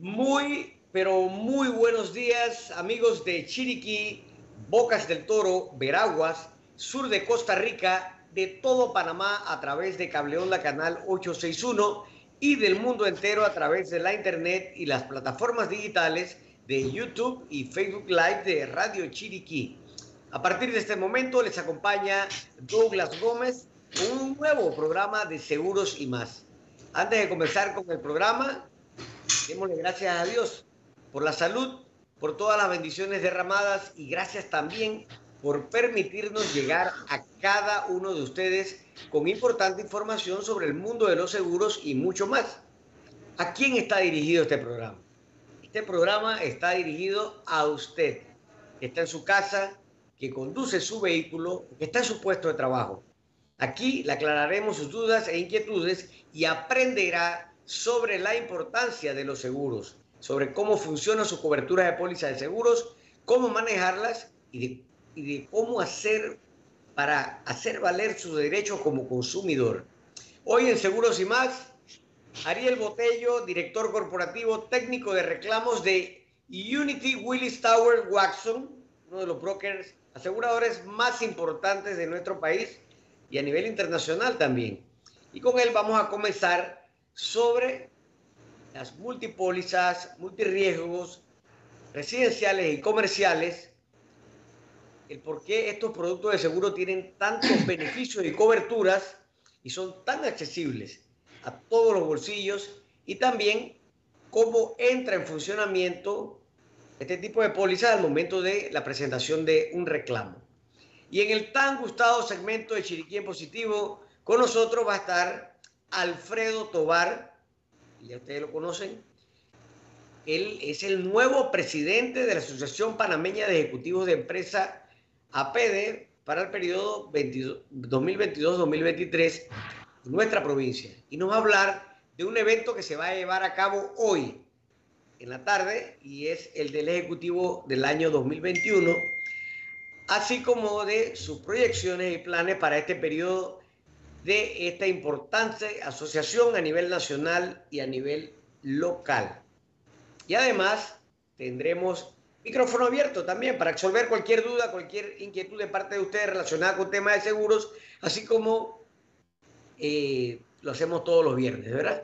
Muy, pero muy buenos días, amigos de Chiriquí, Bocas del Toro, Veraguas, sur de Costa Rica, de todo Panamá a través de Cableonda Canal 861 y del mundo entero a través de la internet y las plataformas digitales de YouTube y Facebook Live de Radio Chiriquí. A partir de este momento les acompaña Douglas Gómez con un nuevo programa de seguros y más. Antes de comenzar con el programa, démosle gracias a Dios por la salud, por todas las bendiciones derramadas y gracias también por permitirnos llegar a cada uno de ustedes con importante información sobre el mundo de los seguros y mucho más. ¿A quién está dirigido este programa? Este programa está dirigido a usted, que está en su casa, que conduce su vehículo, que está en su puesto de trabajo. Aquí le aclararemos sus dudas e inquietudes y aprenderá sobre la importancia de los seguros, sobre cómo funciona su cobertura de póliza de seguros, cómo manejarlas y de, cómo hacer para hacer valer sus derechos como consumidor. Hoy en Seguros y más, Ariel Botello, director corporativo técnico de reclamos de Unity Willis Tower Watson, uno de los brokers aseguradores más importantes de nuestro país y a nivel internacional también. Y con él vamos a comenzar sobre las multipólizas, multirriesgos residenciales y comerciales, el por qué estos productos de seguro tienen tantos beneficios y coberturas y son tan accesibles a todos los bolsillos y también cómo entra en funcionamiento este tipo de póliza al momento de la presentación de un reclamo. Y en el tan gustado segmento de Chiriquí en Positivo, con nosotros va a estar Alfredo Tobar, ya ustedes lo conocen. Él es el nuevo presidente de la Asociación Panameña de Ejecutivos de Empresa APD para el periodo 2022-2023 en nuestra provincia. Y nos va a hablar de un evento que se va a llevar a cabo hoy, en la tarde y es el del Ejecutivo del año 2021, así como de sus proyecciones y planes para este periodo de esta importante asociación a nivel nacional y a nivel local. Y además tendremos micrófono abierto también para resolver cualquier duda, cualquier inquietud de parte de ustedes relacionada con temas de seguros, así como eh, lo hacemos todos los viernes, ¿verdad?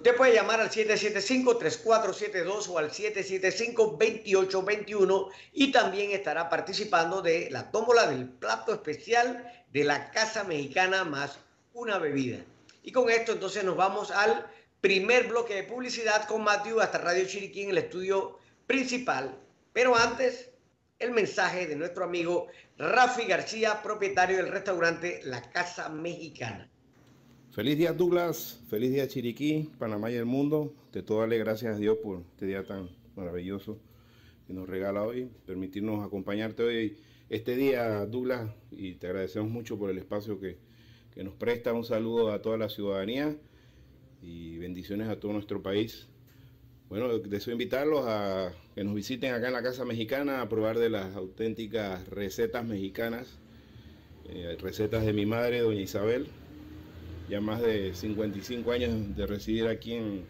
Usted puede llamar al 775-3472 o al 775-2821 y también estará participando de la tómbola del plato especial de la Casa Mexicana más una bebida. Y con esto entonces nos vamos al primer bloque de publicidad con Matthew hasta Radio Chiriquí en el estudio principal. Pero antes, el mensaje de nuestro amigo Rafi García, propietario del restaurante La Casa Mexicana. Feliz día Douglas, feliz día Chiriquí, Panamá y el mundo. De todo darle gracias a Dios por este día tan maravilloso que nos regala hoy, permitirnos acompañarte hoy este día Douglas y te agradecemos mucho por el espacio que, que nos presta. Un saludo a toda la ciudadanía y bendiciones a todo nuestro país. Bueno, deseo invitarlos a que nos visiten acá en la Casa Mexicana a probar de las auténticas recetas mexicanas, eh, recetas de mi madre, doña Isabel, ya más de 55 años de residir aquí en,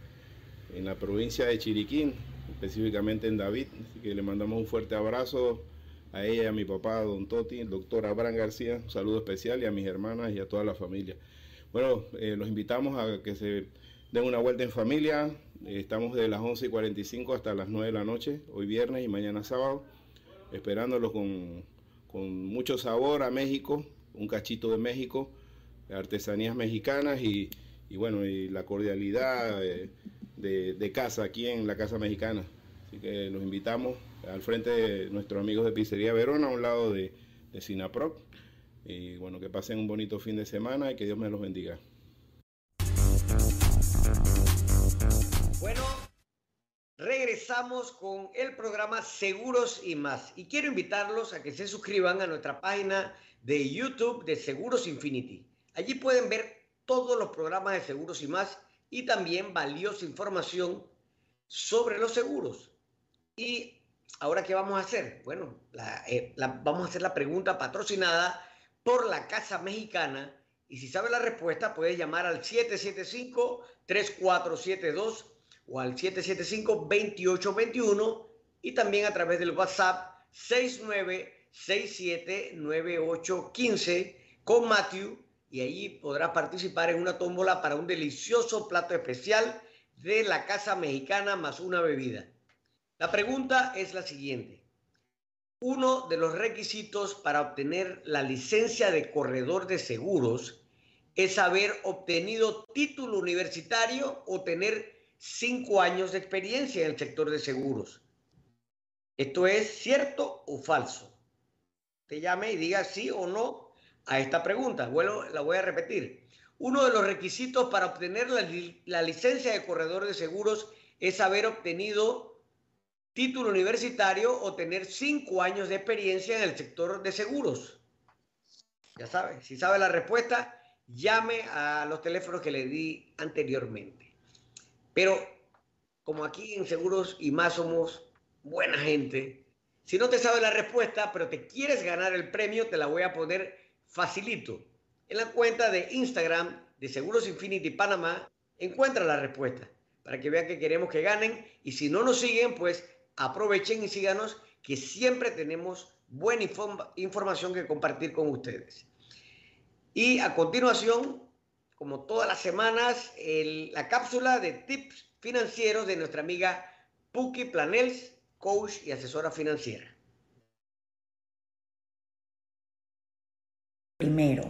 en la provincia de Chiriquín, específicamente en David. Así que le mandamos un fuerte abrazo a ella a mi papá, don Toti, el doctor Abraham García, un saludo especial y a mis hermanas y a toda la familia. Bueno, eh, los invitamos a que se den una vuelta en familia. Eh, estamos de las 11 y 45 hasta las 9 de la noche, hoy viernes y mañana sábado, esperándolos con, con mucho sabor a México, un cachito de México artesanías mexicanas y, y bueno, y la cordialidad de, de, de, casa aquí en la Casa Mexicana. Así que los invitamos al frente de nuestros amigos de Pizzería Verona, a un lado de, de Sinaproc. Y bueno, que pasen un bonito fin de semana y que Dios me los bendiga. Bueno, regresamos con el programa Seguros y más. Y quiero invitarlos a que se suscriban a nuestra página de YouTube de Seguros Infinity. Allí pueden ver todos los programas de seguros y más y también valiosa información sobre los seguros. Y ahora, ¿qué vamos a hacer? Bueno, eh, vamos a hacer la pregunta patrocinada por la Casa Mexicana. Y si sabe la respuesta, puedes llamar al 775-3472 o al 775-2821 y también a través del WhatsApp 69679815 con Matthew y allí podrás participar en una tómbola para un delicioso plato especial de la Casa Mexicana más una bebida. La pregunta es la siguiente. Uno de los requisitos para obtener la licencia de corredor de seguros es haber obtenido título universitario o tener cinco años de experiencia en el sector de seguros. ¿Esto es cierto o falso? Te llame y diga sí o no a esta pregunta. La voy a repetir. Uno de los requisitos para obtener la, la licencia de corredor de seguros es haber obtenido título universitario o tener cinco años de experiencia en el sector de seguros. Ya sabe, si sabe la respuesta, llame a los teléfonos que le di anteriormente. Pero como aquí en Seguros y más somos buena gente, si no te sabe la respuesta, pero te quieres ganar el premio, te la voy a poner facilito. En la cuenta de Instagram de Seguros Infinity Panamá, encuentra la respuesta para que vean que queremos que ganen. Y si no nos siguen, pues aprovechen y síganos, que siempre tenemos buena información que compartir con ustedes. Y a continuación, como todas las semanas, la cápsula de tips financieros de nuestra amiga Puki Planels, coach y asesora financiera. Primero,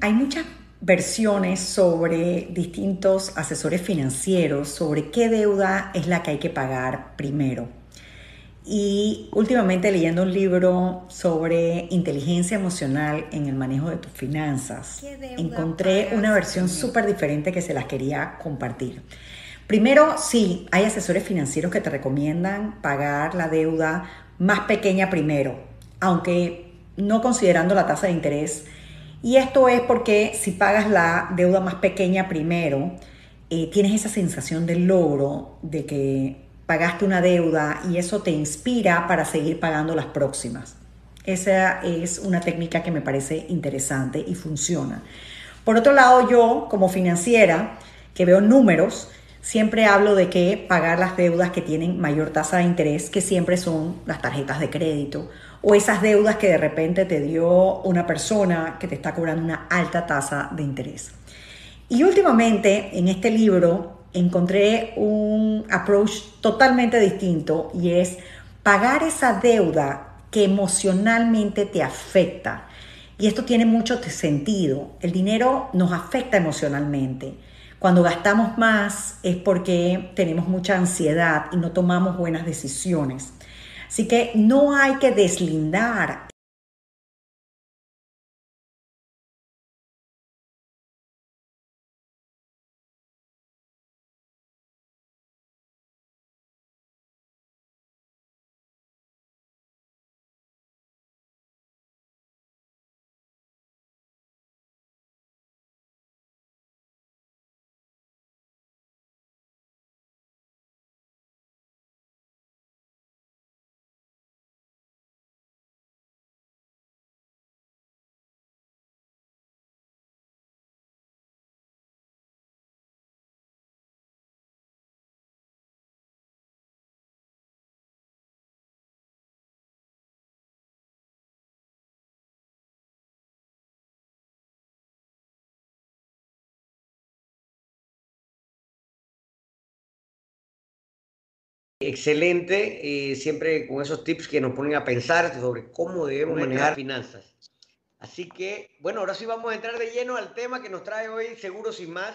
hay muchas versiones sobre distintos asesores financieros, sobre qué deuda es la que hay que pagar primero. Y últimamente leyendo un libro sobre inteligencia emocional en el manejo de tus finanzas, encontré una versión súper diferente que se las quería compartir. Primero, sí, hay asesores financieros que te recomiendan pagar la deuda más pequeña primero, aunque no considerando la tasa de interés. Y esto es porque si pagas la deuda más pequeña primero, eh, tienes esa sensación de logro, de que pagaste una deuda y eso te inspira para seguir pagando las próximas. Esa es una técnica que me parece interesante y funciona. Por otro lado, yo como financiera, que veo números, siempre hablo de que pagar las deudas que tienen mayor tasa de interés, que siempre son las tarjetas de crédito, o esas deudas que de repente te dio una persona que te está cobrando una alta tasa de interés. Y últimamente en este libro encontré un approach totalmente distinto y es pagar esa deuda que emocionalmente te afecta. Y esto tiene mucho sentido. El dinero nos afecta emocionalmente. Cuando gastamos más es porque tenemos mucha ansiedad y no tomamos buenas decisiones. Así que no hay que deslindar Excelente, eh, siempre con esos tips que nos ponen a pensar sobre cómo debemos manejar finanzas. Así que, bueno, ahora sí vamos a entrar de lleno al tema que nos trae hoy Seguros y más.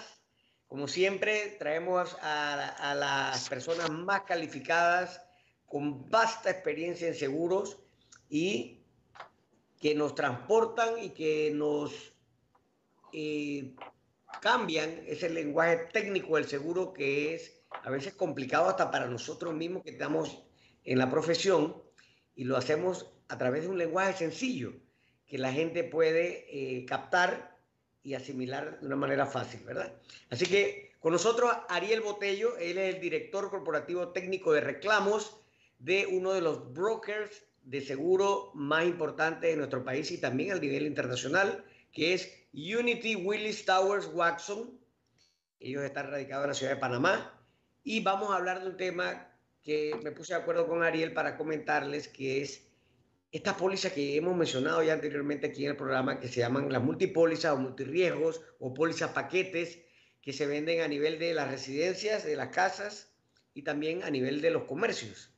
Como siempre, traemos a, a las personas más calificadas, con vasta experiencia en seguros y que nos transportan y que nos eh, cambian ese lenguaje técnico del seguro que es a veces complicado hasta para nosotros mismos que estamos en la profesión y lo hacemos a través de un lenguaje sencillo que la gente puede eh, captar y asimilar de una manera fácil, ¿verdad? Así que con nosotros Ariel Botello, él es el director corporativo técnico de reclamos de uno de los brokers de seguro más importantes de nuestro país y también a nivel internacional, que es Unity Willis Towers Watson. Ellos están radicados en la ciudad de Panamá y vamos a hablar de un tema que me puse de acuerdo con Ariel para comentarles, que es estas pólizas que hemos mencionado ya anteriormente aquí en el programa, que se llaman las multipólizas o multirriesgos o pólizas paquetes, que se venden a nivel de las residencias, de las casas y también a nivel de los comercios.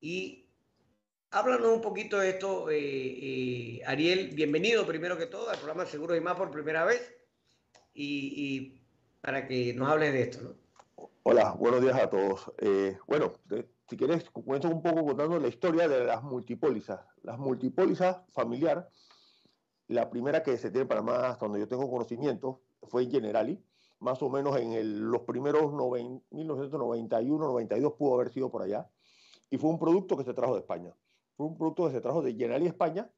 Y háblanos un poquito de esto, eh, eh, Ariel. Bienvenido primero que todo al programa Seguro y Más por primera vez. Y, y para que nos hables de esto, ¿no? Hola, buenos días a todos. Eh, bueno, si quieres, cuento un poco contando la historia de las multipólizas. Las multipólizas familiar, la primera que se tiene en Panamá, hasta donde yo tengo conocimiento, fue Generali, más o menos en los primeros 1991, 92 pudo haber sido por allá, y fue un producto que se trajo de España. Fue un producto que se trajo de Generali España,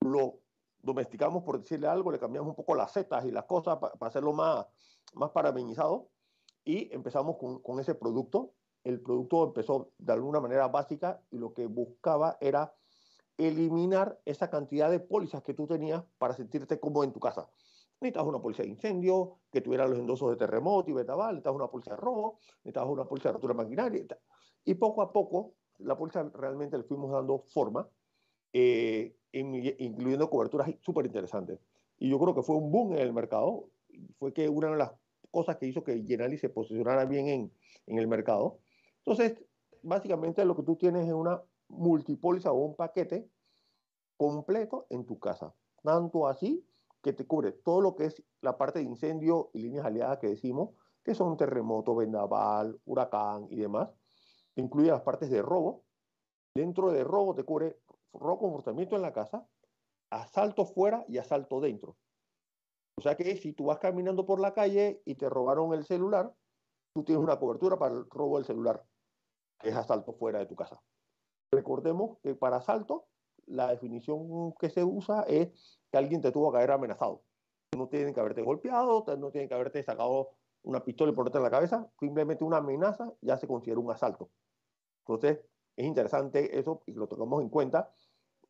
lo domesticamos, por decirle algo, le cambiamos un poco las setas y las cosas para hacerlo más, más parabenizado y empezamos con, con, ese producto. El producto empezó de alguna manera básica y lo que buscaba era eliminar esa cantidad de pólizas que tú tenías para sentirte cómodo en tu casa. Necesitabas una póliza de incendio, que tuviera los endosos de terremoto y betaval, necesitabas una póliza de robo, necesitabas una póliza de rotura maquinaria. Y poco a poco, la póliza realmente le fuimos dando forma, eh, incluyendo coberturas súper interesantes. Y yo creo que fue un boom en el mercado. Fue que una de las cosas que hizo que Generali se posicionara bien en, en el mercado. Entonces, básicamente lo que tú tienes es una multipóliza o un paquete completo en tu casa. Tanto así que te cubre todo lo que es la parte de incendio y líneas aliadas que decimos, que son terremoto, vendaval, huracán y demás. Incluye las partes de robo. Dentro de robo te cubre robo comportamiento en la casa, asalto fuera y asalto dentro. O sea que si tú vas caminando por la calle y te robaron el celular, tú tienes una cobertura para el robo del celular, que es asalto fuera de tu casa. Recordemos que para asalto, la definición que se usa es que alguien te tuvo que haber amenazado. No tienen que haberte golpeado, no tienen que haberte sacado una pistola y ponerte en la cabeza, simplemente una amenaza ya se considera un asalto. Entonces, es interesante eso y lo tomamos en cuenta,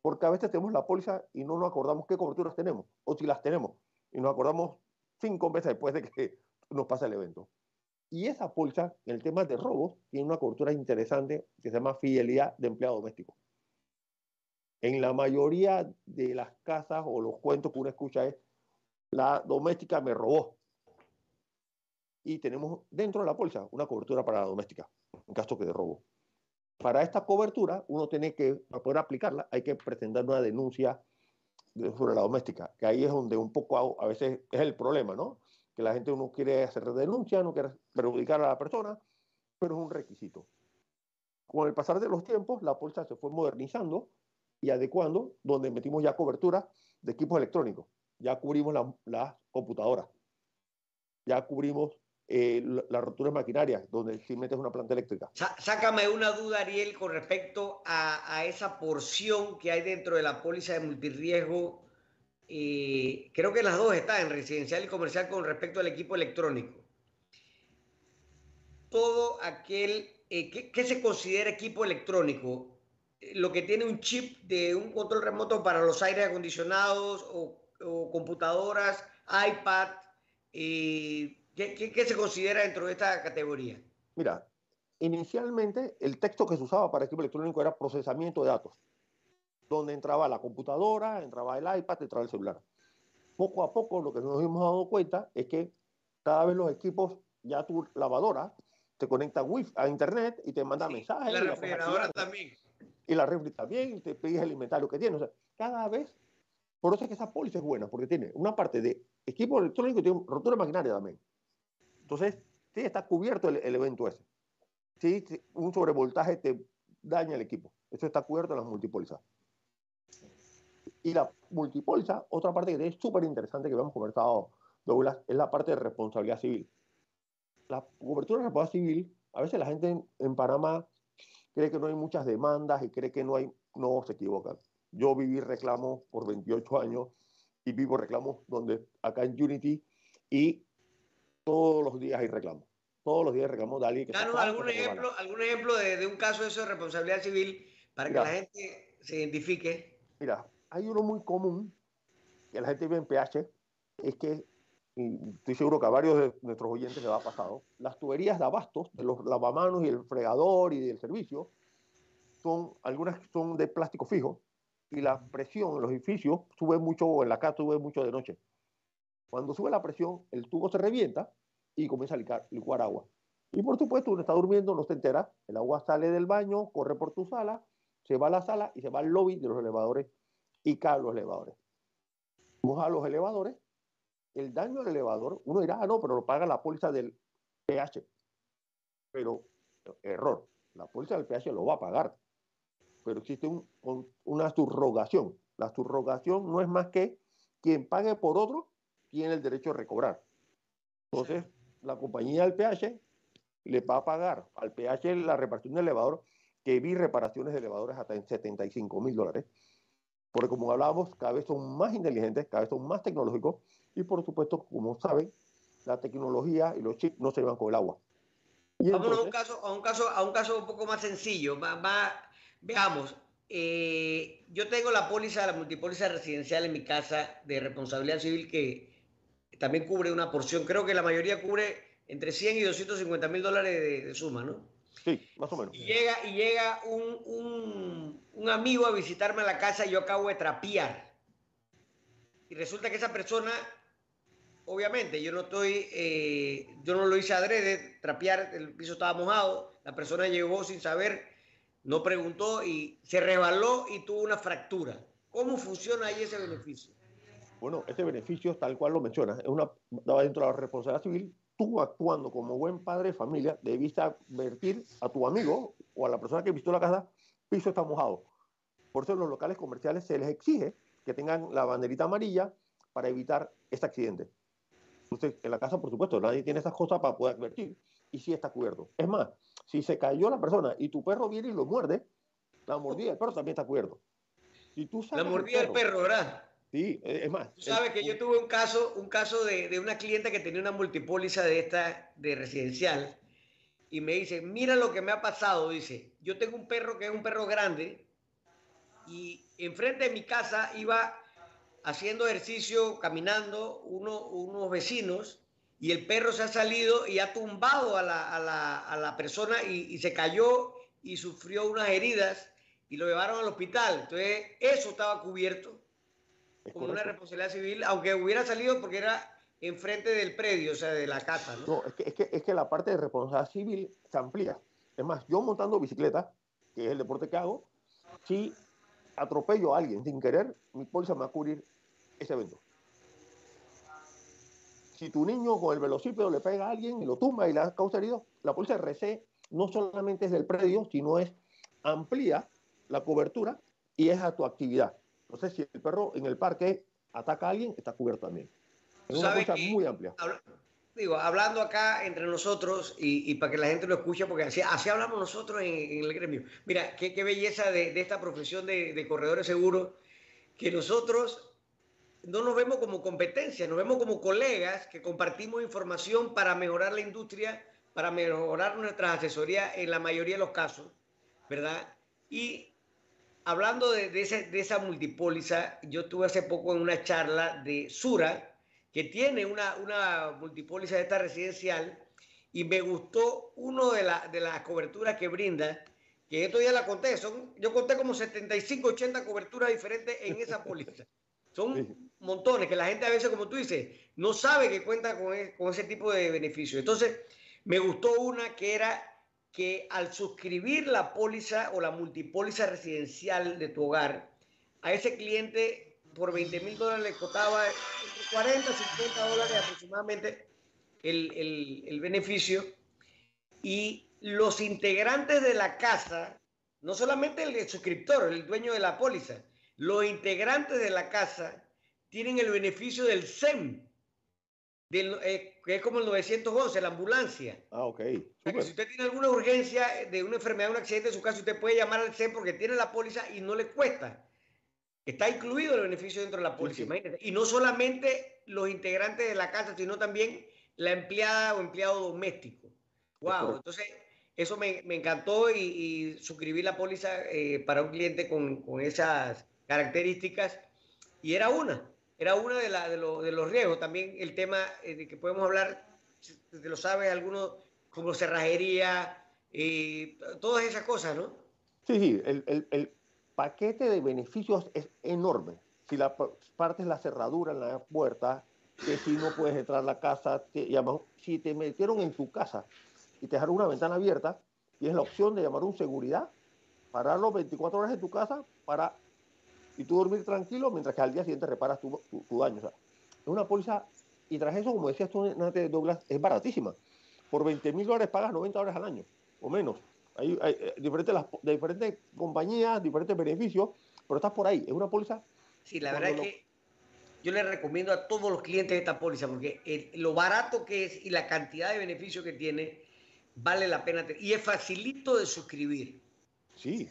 porque a veces tenemos la póliza y no nos acordamos qué coberturas tenemos, o si las tenemos y nos acordamos cinco meses después de que nos pasa el evento. Y esa póliza, en el tema de robos, tiene una cobertura interesante que se llama fidelidad de empleado doméstico. En la mayoría de las casas o los cuentos que uno escucha es, la doméstica me robó. Y tenemos dentro de la póliza una cobertura para la doméstica, en caso que de robo. Para esta cobertura, uno tiene que, para poder aplicarla, hay que presentar una denuncia sobre la doméstica, que ahí es donde un poco a, veces es el problema, ¿no? Que la gente no quiere hacer denuncia, no quiere perjudicar a la persona, pero es un requisito. Con el pasar de los tiempos, la póliza se fue modernizando y adecuando, donde metimos ya cobertura de equipos electrónicos, ya cubrimos las la computadoras, ya cubrimos eh, las roturas maquinarias, donde si metes una planta eléctrica. Sácame una duda, Ariel, con respecto a, esa porción que hay dentro de la póliza de multirriesgo. y creo que las dos están, en residencial y comercial, con respecto al equipo electrónico. Todo aquel, eh, ¿qué, se considera equipo electrónico? Lo que tiene un chip de un control remoto para los aires acondicionados o, computadoras, iPad, ¿Qué, se considera dentro de esta categoría? Mira, inicialmente el texto que se usaba para equipo electrónico era procesamiento de datos, donde entraba la computadora, entraba el iPad, entraba el celular. Poco a poco lo que nos hemos dado cuenta es que cada vez los equipos, ya tu lavadora, te conecta wifi a internet y te manda mensajes. Y la refrigeradora también. Y la refri también, y te pides el inventario que tiene. O sea, cada vez, por eso es que esa póliza es buena, porque tiene una parte de equipo electrónico y tiene rotura maquinaria también. Entonces, sí está cubierto el, evento ese. Sí, un sobrevoltaje te daña el equipo. Eso está cubierto en las multipólizas. Y la multipóliza, otra parte que es súper interesante que hemos conversado, Douglas, es la parte de responsabilidad civil. La cobertura de responsabilidad civil, a veces la gente en, Panamá cree que no hay muchas demandas y cree que no hay, no se equivocan. Yo viví reclamos por 28 años y vivo reclamos donde acá en Unity y todos los días hay reclamos. Todos los días hay reclamos de alguien que... Claro, algún ejemplo, algún ejemplo de, un caso de eso de responsabilidad civil para que la gente se identifique. Mira, hay uno muy común que la gente vive en PH, es que estoy seguro que a varios de nuestros oyentes les ha pasado, las tuberías de abastos, de los lavamanos y el fregador y del servicio, son, algunas son de plástico fijo y la presión en los edificios sube mucho, en la casa sube mucho de noche. Cuando sube la presión, el tubo se revienta y comienza a licuar, licuar agua. Y por supuesto, uno está durmiendo, no se entera, el agua sale del baño, corre por tu sala, se va a la sala y se va al lobby de los elevadores y cae los elevadores. Vamos a los elevadores, el daño al elevador, uno dirá, ah, no, pero lo paga la póliza del PH. Pero, error, la póliza del PH lo va a pagar. Pero existe una subrogación. La subrogación no es más que quien pague por otro tiene el derecho a recobrar. Entonces, la compañía del PH le va a pagar al PH la reparación del elevador, que vi reparaciones de elevadores hasta en 75 mil dólares. Porque como hablábamos, cada vez son más inteligentes, cada vez son más tecnológicos y por supuesto, como saben, la tecnología y los chips no se van con el agua. Vamos a, un caso, a, un caso, a un caso un poco más sencillo. veamos, eh, yo tengo la póliza, la multipóliza residencial en mi casa de responsabilidad civil que también cubre una porción. Creo que la mayoría cubre entre 100 y 250 mil dólares de, suma, ¿no? Sí, más o menos. Y llega, y llega un, un, amigo a visitarme a la casa y yo acabo de trapear. Y resulta que esa persona, obviamente, yo no estoy, eh, yo no lo hice adrede, trapear, el piso estaba mojado, la persona llegó sin saber, no preguntó y se rebaló y tuvo una fractura. ¿Cómo funciona ahí ese beneficio? Bueno, ese beneficio, tal cual lo mencionas, es una, dentro de la responsabilidad civil. Tú actuando como buen padre de familia, debiste advertir a tu amigo o a la persona que visitó la casa, piso está mojado. Por eso en los locales comerciales se les exige que tengan la banderita amarilla para evitar este accidente. Entonces, en la casa, por supuesto, nadie tiene esas cosas para poder advertir. Y sí está cubierto. Es más, si se cayó la persona y tu perro viene y lo muerde, la mordida del perro también está cubierto. Si tú la mordida del perro, ¿verdad? Sí, es más. Tú sabes que yo tuve un caso, un caso de, de, una clienta que tenía una multipóliza de esta, de residencial, y me dice, mira lo que me ha pasado, dice, yo tengo un perro que es un perro grande, y enfrente de mi casa iba haciendo ejercicio, caminando, uno, unos vecinos, y el perro se ha salido y ha tumbado a la, a la, a la persona y, y se cayó y sufrió unas heridas y lo llevaron al hospital. Entonces, eso estaba cubierto como una responsabilidad civil, aunque hubiera salido porque era enfrente del predio, o sea, de la casa. No, no es, que, es, que, es que la parte de responsabilidad civil se amplía. Es más, yo montando bicicleta, que es el deporte que hago, si atropello a alguien sin querer, mi póliza me va a cubrir ese evento. Si tu niño con el velocípedo le pega a alguien y lo tumba y le causa herido, la póliza RC no solamente es del predio, sino es amplía la cobertura y es a tu actividad. Entonces, si el perro en el parque ataca a alguien, está cubierto también. Es una cosa muy amplia. digo, hablando acá entre nosotros y, para que la gente lo escuche, porque así, así hablamos nosotros en, el gremio. Mira, qué, qué belleza de, de, esta profesión de, de corredores seguros, que nosotros no nos vemos como competencia, nos vemos como colegas que compartimos información para mejorar la industria, para mejorar nuestra asesoría en la mayoría de los casos, ¿verdad? Y hablando de, de, esa multipóliza, yo tuve hace poco en una charla de Sura, que tiene una, una multipóliza de esta residencial, y me gustó uno de, la, de las coberturas que brinda, que esto ya la conté, son, yo conté como 75, 80 coberturas diferentes en esa póliza. Son montones que la gente a veces, como tú dices, no sabe que cuenta con, e, con ese tipo de beneficios. Entonces, me gustó una que era que al suscribir la póliza o la multipóliza residencial de tu hogar, a ese cliente por 20 mil dólares le costaba entre 40 y 50 dólares aproximadamente el, el, el beneficio. Y los integrantes de la casa, no solamente el suscriptor, el dueño de la póliza, los integrantes de la casa tienen el beneficio del SEM, eh, que es como el 911, la ambulancia. Ah, ok. si usted tiene alguna urgencia de una enfermedad, un accidente en su casa, usted puede llamar al CEN porque tiene la póliza y no le cuesta. Está incluido el beneficio dentro de la póliza, imagínate. Y no solamente los integrantes de la casa, sino también la empleada o empleado doméstico. Wow, entonces eso me, me encantó y, y, suscribí la póliza eh, para un cliente con, con esas características y era una era uno de, la, de, de, los riesgos. También el tema eh, de que podemos hablar, si lo sabe alguno, como cerrajería, y todas esas cosas, ¿no? Sí, sí, el, el, el paquete de beneficios es enorme. Si la partes la cerradura en la puerta, que si no puedes entrar a la casa, te si te metieron en tu casa y te dejaron una ventana abierta, tienes la opción de llamar a un seguridad, pararlo 24 horas en tu casa para y tú dormir tranquilo mientras que al día siguiente reparas tu, tu, daño. O sea, es una póliza, y tras eso, como decías tú, Douglas, es baratísima. Por 20 mil dólares pagas 90 dólares al año, o menos. Hay, hay, eh, diferentes, de diferentes compañías, diferentes beneficios, pero estás por ahí. Es una póliza. Sí, la verdad es que yo le recomiendo a todos los clientes esta póliza porque lo barato que es y la cantidad de beneficios que tiene vale la pena. Y es facilito de suscribir. Sí.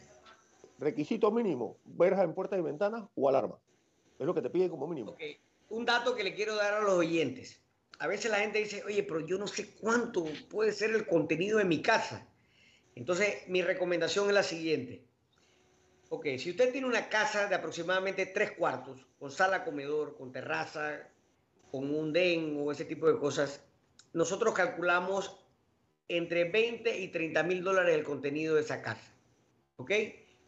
Requisito mínimo, verjas en puertas y ventanas o alarma. Es lo que te pide como mínimo. Un dato que le quiero dar a los oyentes. A veces la gente dice, oye, pero yo no sé cuánto puede ser el contenido de mi casa. Entonces, mi recomendación es la siguiente. Ok, si usted tiene una casa de aproximadamente tres cuartos, con sala, comedor, con terraza, con un den o ese tipo de cosas, nosotros calculamos entre 20 y 30 mil dólares el contenido de esa casa. ¿Ok?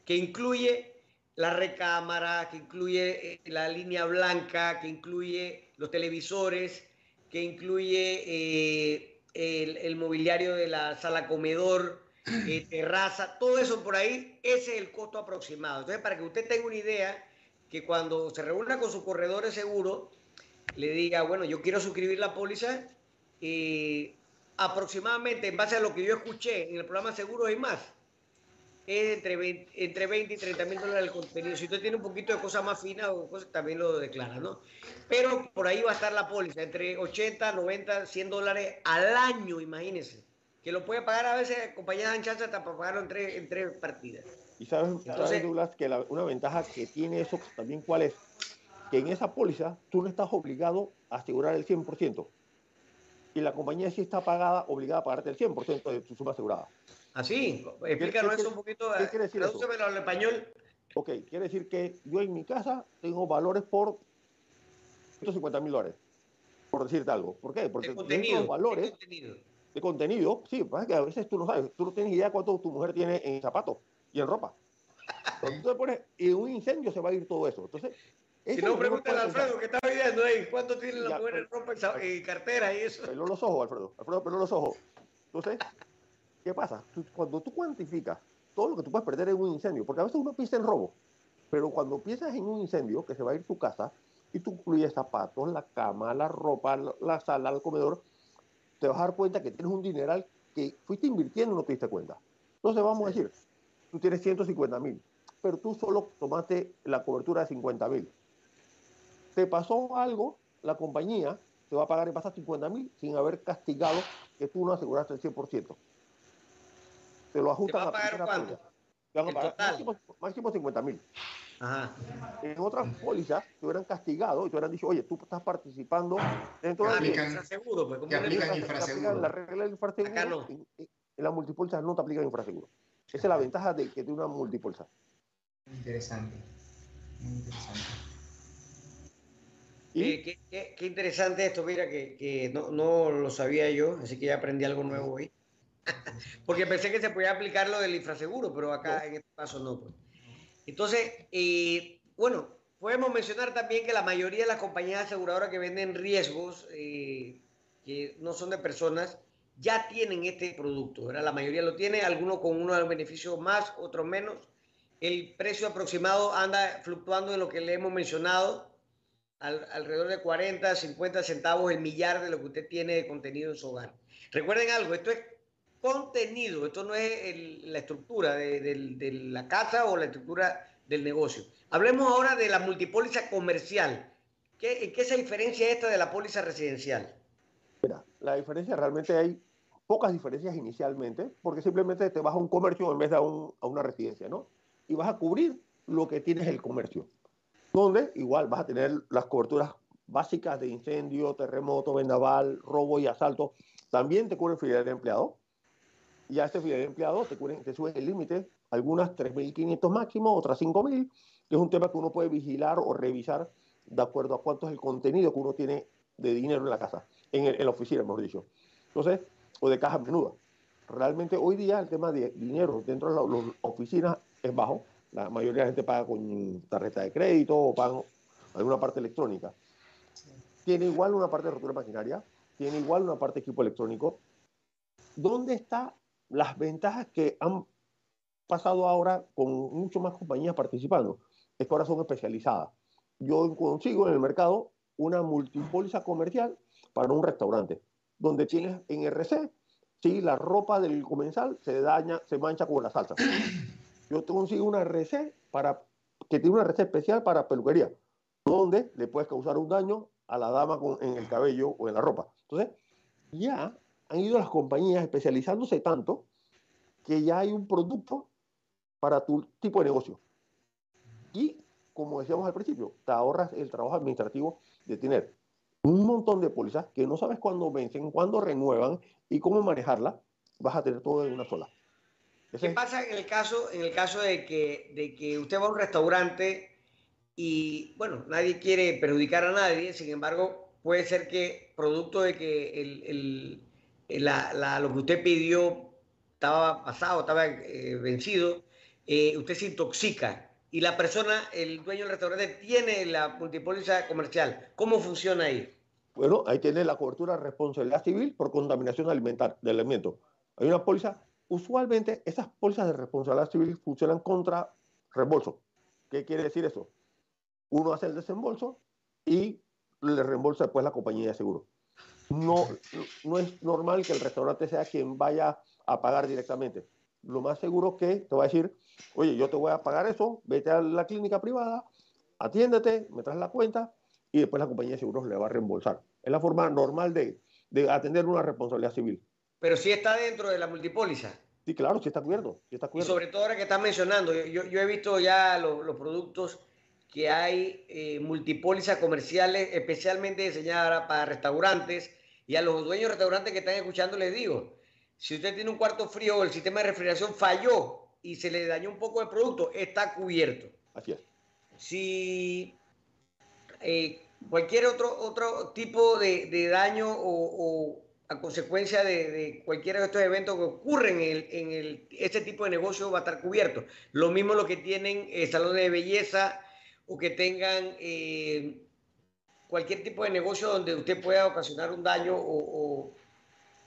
Que incluye la recámara, que incluye eh, la línea blanca, que incluye los televisores, que incluye eh, el, mobiliario de la sala comedor, eh, terraza, todo eso por ahí, ese es el costo aproximado. Entonces, para que usted tenga una idea, que cuando se reúna con su corredor de seguro, le diga, bueno, yo quiero suscribir la póliza, y aproximadamente, en base a lo que yo escuché en el programa Seguros y más, es entre 20, entre 20 y 30 mil dólares el contenido. Si usted tiene un poquito de cosas más finas, también lo declara, ¿no? Pero por ahí va a estar la póliza, entre 80, 90, 100 dólares al año, imagínense que lo puede pagar a veces compañías de chance hasta para pagarlo en tres, en tres partidas. Y sabes, Entonces, Douglas, que una ventaja que tiene eso también cuál es, que en esa póliza tú no estás obligado a asegurar el 100%. Y la compañía sí está pagada, obligada a pagarte el 100% de tu suma asegurada. Así, ¿Ah, explícanos eso un poquito. ¿Qué quiere decir eso? al español. Ok, quiere decir que yo en mi casa tengo valores por 150 mil dólares, por decirte algo. ¿Por qué? Porque contenido, valores... Contenido de contenido, sí, pasa que a veces tú no sabes, tú no tienes idea cuánto tu mujer tiene en zapatos y en ropa. Te pones, y en un incendio se va a ir todo eso. Entonces, si no, pregúntale a Alfredo que está viendo ahí, ¿cuánto tiene la mujer en ropa y cartera y eso? Peló los ojos, Alfredo. Alfredo peló los ojos. Entonces, ¿qué pasa? cuando tú cuantificas todo lo que tú puedes perder en un incendio, porque a veces uno piensa en robo, pero cuando piensas en un incendio que se va a ir tu casa y tú incluyes zapatos, la cama, la ropa, la sala, el comedor, te vas a dar cuenta que tienes un dineral que fuiste invirtiendo y no te diste cuenta. Entonces vamos a decir, tú tienes 150 mil, pero tú solo tomaste la cobertura de 50 mil. Te pasó algo, la compañía te va a pagar y pasa 50 mil sin haber castigado que tú no aseguraste el 100%. Te lo ajustan ¿Te va a pagar cuánto? Te van a pagar máximo, máximo 50 mil. En otras pólizas te hubieran castigado y te hubieran dicho, oye, tú estás participando dentro de infraseguro, pues, aplican infraseguro. La regla del infraseguro, en, en las multipólizas no te aplican infraseguro. Esa es la ventaja de que tiene una multipóliza. Interesante. Muy interesante. ¿Y? Qué, qué, qué, interesante esto, mira, que, que no, no, lo sabía yo, así que ya aprendí algo nuevo hoy. Porque pensé que se podía aplicar lo del infraseguro, pero acá en este caso no. Pues. Entonces, eh, bueno, podemos mencionar también que la mayoría de las compañías aseguradoras que venden riesgos eh, que no son de personas ya tienen este producto, ¿verdad? La mayoría lo tiene, algunos con unos beneficios más, otros menos. El precio aproximado anda fluctuando en lo que le hemos mencionado, alrededor de 40, 50 centavos el millar de lo que usted tiene de contenido en su hogar. Recuerden algo, esto es contenido, esto no es la estructura de, la casa o la estructura del negocio. Hablemos ahora de la multipóliza comercial. ¿Qué, ¿En qué se diferencia esta de la póliza residencial? Mira, la diferencia realmente hay pocas diferencias inicialmente, porque simplemente te vas a un comercio en vez de a una residencia, ¿no? Y vas a cubrir lo que tienes el comercio, donde igual vas a tener las coberturas básicas de incendio, terremoto, vendaval, robo y asalto. También te cubre fidelidad de empleado, y a este fidel de empleados te, te suben el límite, algunas 3.500 máximo, otras 5.000, que es un tema que uno puede vigilar o revisar de acuerdo a cuánto es el contenido que uno tiene de dinero en la casa, en, en la oficina, mejor dicho. Entonces, o de caja menuda. Realmente hoy día el tema de dinero dentro de las oficinas es bajo. La mayoría de la gente paga con tarjeta de crédito o paga alguna parte electrónica. Tiene igual una parte de rotura maquinaria, tiene igual una parte de equipo electrónico. ¿Dónde están las ventajas que han pasado ahora con mucho más compañías participando? Es que ahora son especializadas. Yo consigo en el mercado una multipóliza comercial para un restaurante, donde tienes en RC, si la ropa del comensal se daña, se mancha con la salsa. Yo te consigo una RC para, que tiene una RC especial para peluquería, donde le puedes causar un daño a la dama con, en el cabello o en la ropa. Entonces, ya han ido las compañías especializándose tanto que ya hay un producto para tu tipo de negocio. Y, como decíamos al principio, te ahorras el trabajo administrativo de tener un montón de pólizas que no sabes cuándo vencen, cuándo renuevan y cómo manejarla, vas a tener todo en una sola. ¿Qué pasa en el caso, en el caso de, que, de que usted va a un restaurante y, bueno, nadie quiere perjudicar a nadie, sin embargo, puede ser que producto de que el, el, la, lo que usted pidió estaba pasado, estaba eh, vencido, eh, usted se intoxica y la persona, el dueño del restaurante, tiene la multipóliza comercial. ¿Cómo funciona ahí? Bueno, ahí tiene la cobertura de responsabilidad civil por contaminación alimentar, de alimento. Hay una póliza, usualmente esas pólizas de responsabilidad civil funcionan contra reembolso. ¿Qué quiere decir eso? Uno hace el desembolso y le reembolsa después la compañía de seguro. No, no es normal que el restaurante sea quien vaya a pagar directamente. Lo más seguro que te va a decir, oye, yo te voy a pagar eso, vete a la clínica privada, atiéndete, me traes la cuenta y después la compañía de seguros le va a reembolsar. Es la forma normal de, de atender una responsabilidad civil. Pero si está dentro de la multipóliza. Sí, claro, sí está cubierto. Sí está Y sobre todo ahora que estás mencionando, yo, yo he visto ya los productos que hay eh, multipólizas comerciales especialmente diseñadas para restaurantes y a los dueños de restaurantes que están escuchando les digo, si usted tiene un cuarto frío o el sistema de refrigeración falló y se le dañó un poco de producto, está cubierto. Así es. Si eh, cualquier otro, otro tipo de, de daño o, a consecuencia de, de, cualquiera de estos eventos que ocurren en, el, en el, este tipo de negocio va a estar cubierto. Lo mismo lo que tienen eh, salones de belleza o que tengan eh, cualquier tipo de negocio donde usted pueda ocasionar un daño o, o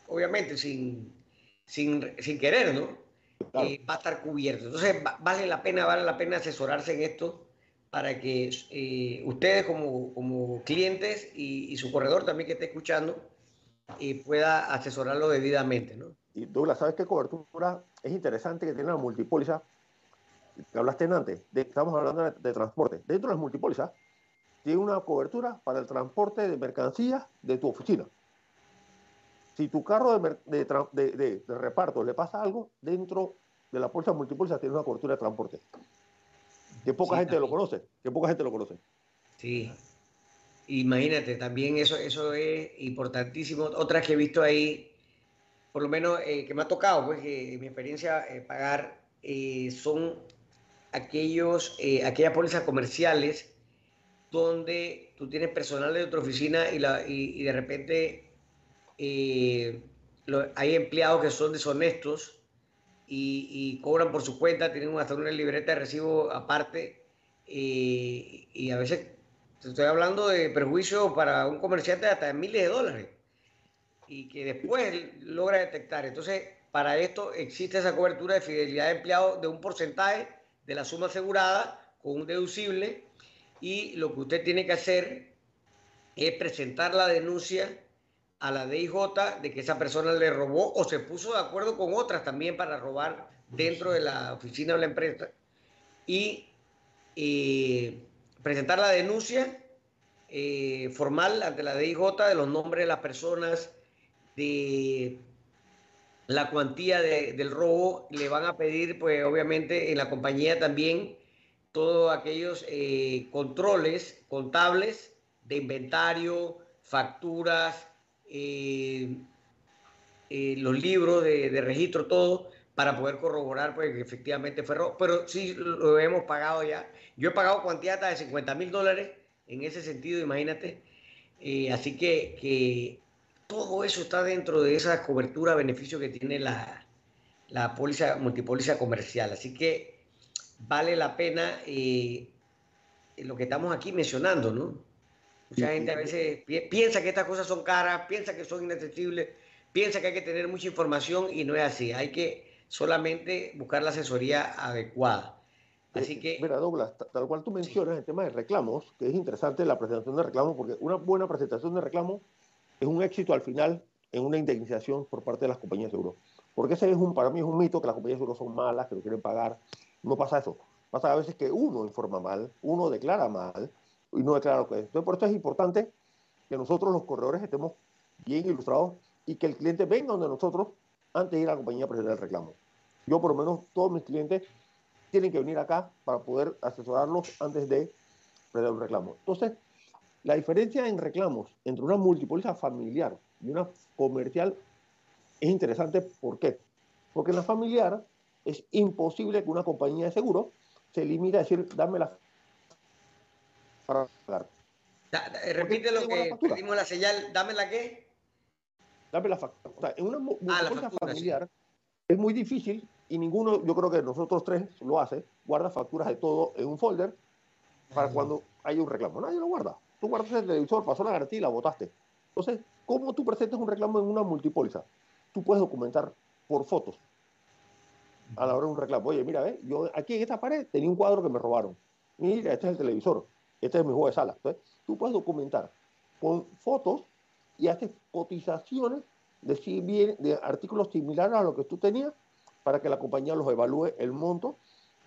obviamente sin, sin, sin, querer, ¿no? Claro. Eh, va a estar cubierto. Entonces va, vale la pena, vale la pena asesorarse en esto para que ustedes como, como clientes y, y, su corredor también que esté escuchando eh, pueda asesorarlo debidamente, ¿no? Y Douglas, ¿sabes qué cobertura es interesante que tiene la multipóliza? Que hablaste antes, de, estamos hablando de, de, transporte. Dentro de las multipólizas tiene una cobertura para el transporte de mercancías de tu oficina. Si tu carro de, de, de reparto le pasa algo, dentro de la póliza multipóliza tiene una cobertura de transporte. Que poca sí, gente también. lo conoce, que poca gente lo conoce. Sí. Imagínate, también eso, eso es importantísimo. Otras que he visto ahí, por lo menos eh, que me ha tocado, pues en mi experiencia eh, pagar, eh, son aquellos, eh, aquellas pólizas comerciales donde tú tienes personal de otra oficina y, la, y, y de repente eh, lo, hay empleados que son deshonestos y, y, cobran por su cuenta, tienen hasta una libreta de recibo aparte eh, y a veces estoy hablando de perjuicio para un comerciante de hasta miles de dólares y que después logra detectar. Entonces, para esto existe esa cobertura de fidelidad de empleado de un porcentaje de la suma asegurada con un deducible y lo que usted tiene que hacer es presentar la denuncia a la DIJ de que esa persona le robó o se puso de acuerdo con otras también para robar dentro de la oficina o la empresa y eh, presentar la denuncia eh, formal ante la DIJ de los nombres de las personas, de la cuantía de, del robo, le van a pedir, pues obviamente en la compañía también, todos aquellos eh, controles contables de inventario, facturas, eh, los libros de, de, registro, todo, para poder corroborar pues, que efectivamente fue robo. Pero sí lo hemos pagado ya. Yo he pagado cuantía hasta de 50 mil dólares en ese sentido, imagínate. Eh, así que, que, todo eso está dentro de esa cobertura, beneficio que tiene la, la póliza, multipóliza comercial. Así que vale la pena eh, lo que estamos aquí mencionando, ¿no? Mucha gente a veces piensa que estas cosas son caras, piensa que son inaccesibles, piensa que hay que tener mucha información y no es así. Hay que solamente buscar la asesoría adecuada. Así eh, que... Mira, Douglas, tal cual tú mencionas el tema de reclamos, que es interesante la presentación de reclamos, porque una buena presentación de reclamos es un éxito al final en una indemnización por parte de las compañías de seguro. Porque ese es un, para mí es un mito que las compañías de seguro son malas, que no quieren pagar. No pasa eso. Pasa a veces que uno informa mal, uno declara mal y no declara lo que es. Entonces, por eso es importante que nosotros los corredores estemos bien ilustrados y que el cliente venga donde nosotros antes de ir a la compañía a presentar el reclamo. Yo, por lo menos, todos mis clientes tienen que venir acá para poder asesorarlos antes de presentar un reclamo. Entonces, la diferencia en reclamos entre una multipoliza familiar y una comercial es interesante. ¿Por qué? Porque en la familiar es imposible que una compañía de seguro se limite a decir, dame la para pagar. repite lo que pedimos la señal, dame la qué? Dame la factura. en una ah, familiar es muy difícil y ninguno, yo creo que nosotros tres lo hace, guarda facturas de todo en un folder para cuando hay un reclamo. Nadie lo guarda. Tú guardas el televisor, pasó la garantía y la votaste. Entonces, ¿cómo tú presentas un reclamo en una multipóliza? Tú puedes documentar por fotos a la hora de un reclamo. Oye, mira, ¿eh? yo aquí en esta pared tenía un cuadro que me robaron. Mira, este es el televisor. Este es mi juego de sala. Entonces, tú puedes documentar con fotos y haces cotizaciones de, de artículos similares a lo que tú tenías para que la compañía los evalúe el monto.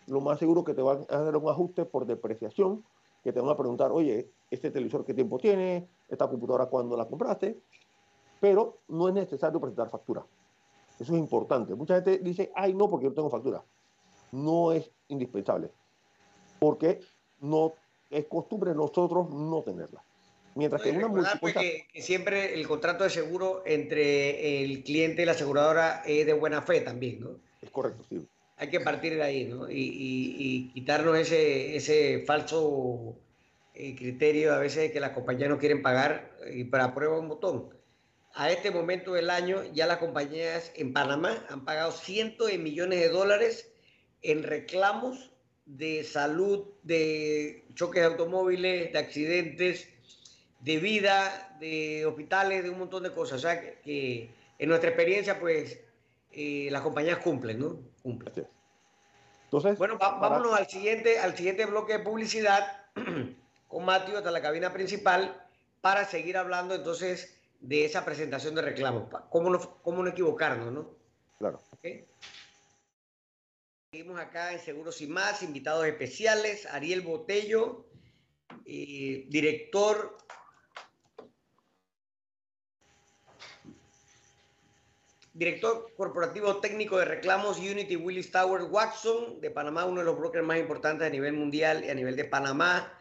Lo más seguro que te van a hacer un ajuste por depreciación, que te van a preguntar, oye, este televisor qué tiempo tiene, esta computadora cuándo la compraste, pero no es necesario presentar factura. Eso es importante. Mucha gente dice, ay, no, porque yo tengo factura. No es indispensable, porque no es costumbre nosotros no tenerla. Mientras que una pues, que, siempre el contrato de seguro entre el cliente y la aseguradora es de buena fe también, ¿no? Es correcto, sí. Hay que partir de ahí, ¿no? Y, quitarnos ese, ese falso eh, criterio a veces de que las compañías no quieren pagar y para prueba un botón. A este momento del año ya las compañías en Panamá han pagado cientos de millones de dólares en reclamos de salud, de choques de automóviles, de accidentes, de vida, de hospitales, de un montón de cosas. O sea, que, en nuestra experiencia, pues, eh, las compañías cumplen, ¿no? Cumplen. Entonces, bueno, vámonos al siguiente, al siguiente bloque de publicidad con Mateo hasta la cabina principal para seguir hablando entonces de esa presentación de reclamos. ¿Cómo no, cómo no equivocarnos, no? Claro. Seguimos acá en Seguros y Más, invitados especiales, Ariel Botello, eh, director director corporativo técnico de reclamos Unity Willis Tower Watson de Panamá, uno de los brokers más importantes a nivel mundial y a nivel de Panamá.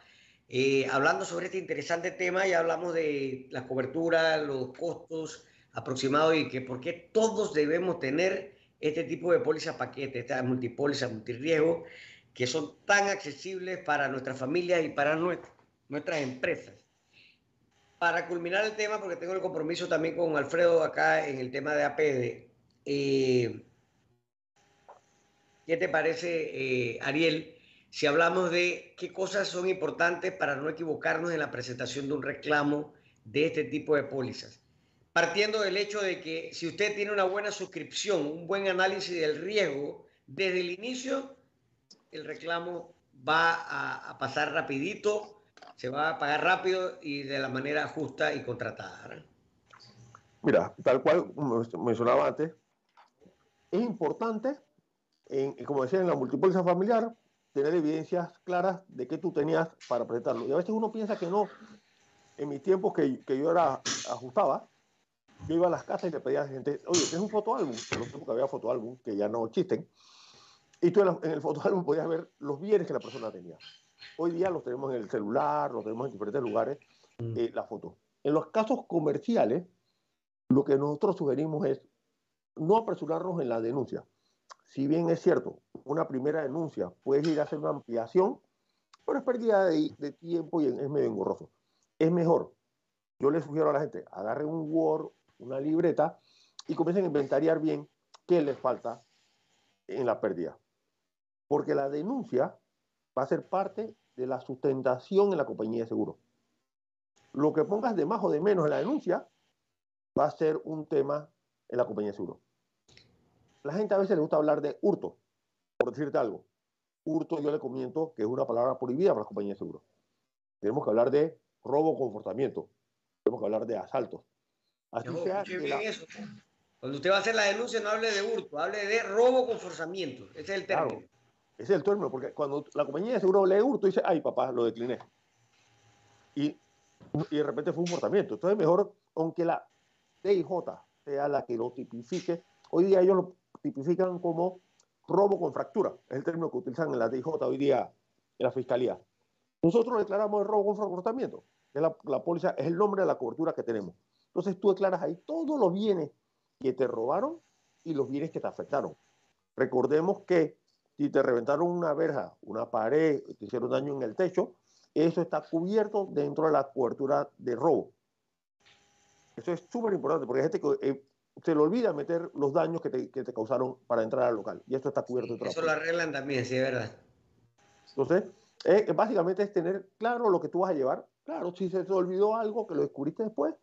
Eh, hablando sobre este interesante tema, ya hablamos de la cobertura, los costos aproximados y que por qué todos debemos tener este tipo de póliza paquete, estas multipóliza, multirriesgo, que son tan accesibles para nuestras familias y para nuestras empresas. Para culminar el tema, porque tengo el compromiso también con Alfredo acá en el tema de APD, eh, ¿qué te parece, eh, Ariel, si hablamos de qué cosas son importantes para no equivocarnos en la presentación de un reclamo de este tipo de pólizas? partiendo del hecho de que si usted tiene una buena suscripción, un buen análisis del riesgo, desde el inicio, el reclamo va a, pasar rapidito, se va a pagar rápido y de la manera justa y contratada. Mira, tal cual mencionaba antes, es importante, como decía, en la multipóliza familiar, tener evidencias claras de qué tú tenías para presentarlo. Y a veces uno piensa que no. En mis tiempos que, yo era ajustaba, yo iba a las casas y le pedía a la gente, oye, ¿tienes un fotoálbum? En los tiempos que había fotoálbum, que ya no existen. Y tú en el fotoálbum podías ver los bienes que la persona tenía. Hoy día los tenemos en el celular, los tenemos en diferentes lugares, mm. eh, la foto. En los casos comerciales, lo que nosotros sugerimos es no apresurarnos en la denuncia. Si bien es cierto, una primera denuncia puedes ir a hacer una ampliación pero es pérdida de, de tiempo y es medio engorroso. Es mejor, yo le sugiero a la gente, agarren un Word, una libreta y comiencen a inventariar bien qué les falta en la pérdida. Porque la denuncia va a ser parte de la sustentación en la compañía de seguro. Lo que pongas de más o de menos en la denuncia va a ser un tema en la compañía de seguro. La gente a veces le gusta hablar de hurto, por decirte algo. Hurto yo le comiento que es una palabra prohibida para las compañías de seguro. Tenemos que hablar de robo comportamiento. Tenemos que hablar de asaltos. Así sea eso. Cuando usted va a hacer la denuncia, no hable de hurto, hable de robo con forzamiento. Ese es el término. Ese es el término, porque cuando la compañía de seguro lee hurto, dice, ay, papá, lo decliné. Y, y de repente fue un forzamiento. Entonces, mejor, aunque la DIJ sea la que lo tipifique, hoy día ellos lo tipifican como robo con fractura. Es el término que utilizan en la DIJ hoy día en la fiscalía. Nosotros declaramos el robo con forzamiento. la, la póliza es el nombre de la cobertura que tenemos. Entonces tú declaras ahí todos los bienes que te robaron y los bienes que te afectaron. Recordemos que si te reventaron una verja, una pared, te hicieron daño en el techo, eso está cubierto dentro de la cobertura de robo. Eso es súper importante porque hay gente que eh, se le olvida meter los daños que te, que te, causaron para entrar al local. Y esto está cubierto. Sí, eso lo arreglan también, sí, es verdad. Entonces, eh, básicamente es tener claro lo que tú vas a llevar. Claro, si se te olvidó algo que lo descubriste después,